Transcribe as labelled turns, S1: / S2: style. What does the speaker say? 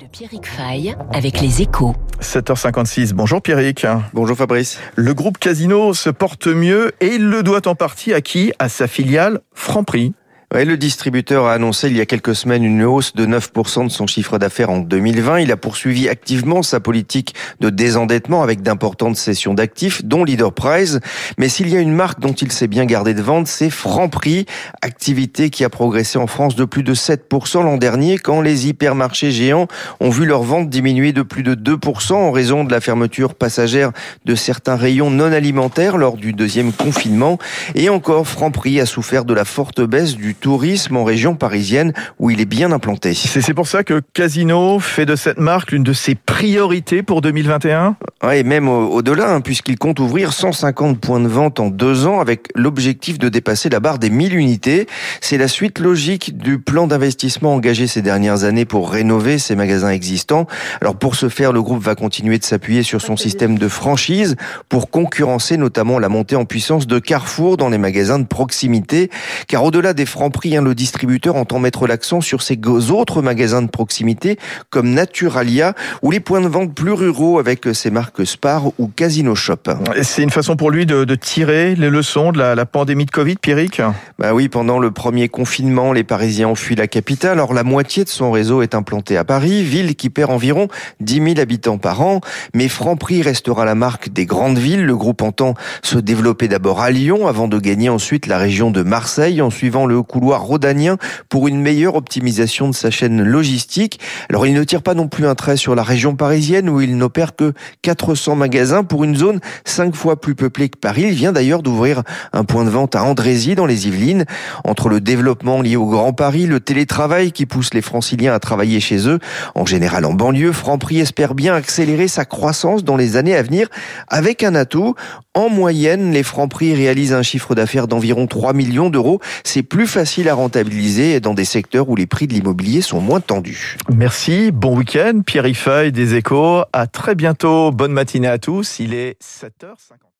S1: de Pierrick Fay avec les échos.
S2: 7h56. Bonjour Pierrick.
S3: Bonjour Fabrice.
S2: Le groupe Casino se porte mieux et il le doit en partie à qui? À sa filiale Franprix.
S3: Ouais, le distributeur a annoncé il y a quelques semaines une hausse de 9% de son chiffre d'affaires en 2020. Il a poursuivi activement sa politique de désendettement avec d'importantes cessions d'actifs, dont Leader Prize. Mais s'il y a une marque dont il s'est bien gardé de vente, c'est Franprix, activité qui a progressé en France de plus de 7% l'an dernier quand les hypermarchés géants ont vu leur vente diminuer de plus de 2% en raison de la fermeture passagère de certains rayons non alimentaires lors du deuxième confinement. Et encore, Franprix a souffert de la forte baisse du tourisme en région parisienne où il est bien implanté.
S2: C'est pour ça que Casino fait de cette marque l'une de ses priorités pour 2021
S3: Ouais, et même au-delà, hein, puisqu'il compte ouvrir 150 points de vente en deux ans avec l'objectif de dépasser la barre des 1000 unités. C'est la suite logique du plan d'investissement engagé ces dernières années pour rénover ses magasins existants. Alors pour ce faire, le groupe va continuer de s'appuyer sur son système de franchise pour concurrencer notamment la montée en puissance de Carrefour dans les magasins de proximité. Car au-delà des francs prix, hein, le distributeur entend mettre l'accent sur ses autres magasins de proximité comme Naturalia ou les points de vente plus ruraux avec ses marques Spar ou Casino Shop.
S2: C'est une façon pour lui de, de tirer les leçons de la, la pandémie de Covid, Pierrick?
S3: Bah oui, pendant le premier confinement, les Parisiens ont fui la capitale. Alors la moitié de son réseau est implanté à Paris, ville qui perd environ 10 000 habitants par an. Mais Franprix restera la marque des grandes villes. Le groupe entend se développer d'abord à Lyon avant de gagner ensuite la région de Marseille en suivant le couloir rhodanien pour une meilleure optimisation de sa chaîne logistique. Alors il ne tire pas non plus un trait sur la région parisienne où il n'opère que 400 magasins pour une zone 5 fois plus peuplée que Paris. Il vient d'ailleurs d'ouvrir un point de vente à Andrézy dans les Yvelines. Entre le développement lié au Grand Paris, le télétravail qui pousse les franciliens à travailler chez eux, en général en banlieue, Franprix espère bien accélérer sa croissance dans les années à venir avec un atout. En moyenne, les Franprix réalisent un chiffre d'affaires d'environ 3 millions d'euros. C'est plus facile à rentabiliser dans des secteurs où les prix de l'immobilier sont moins tendus.
S2: Merci, bon week-end, Pierre Feuille des Échos. À très bientôt, bonne matinée à tous. Il est 7h50.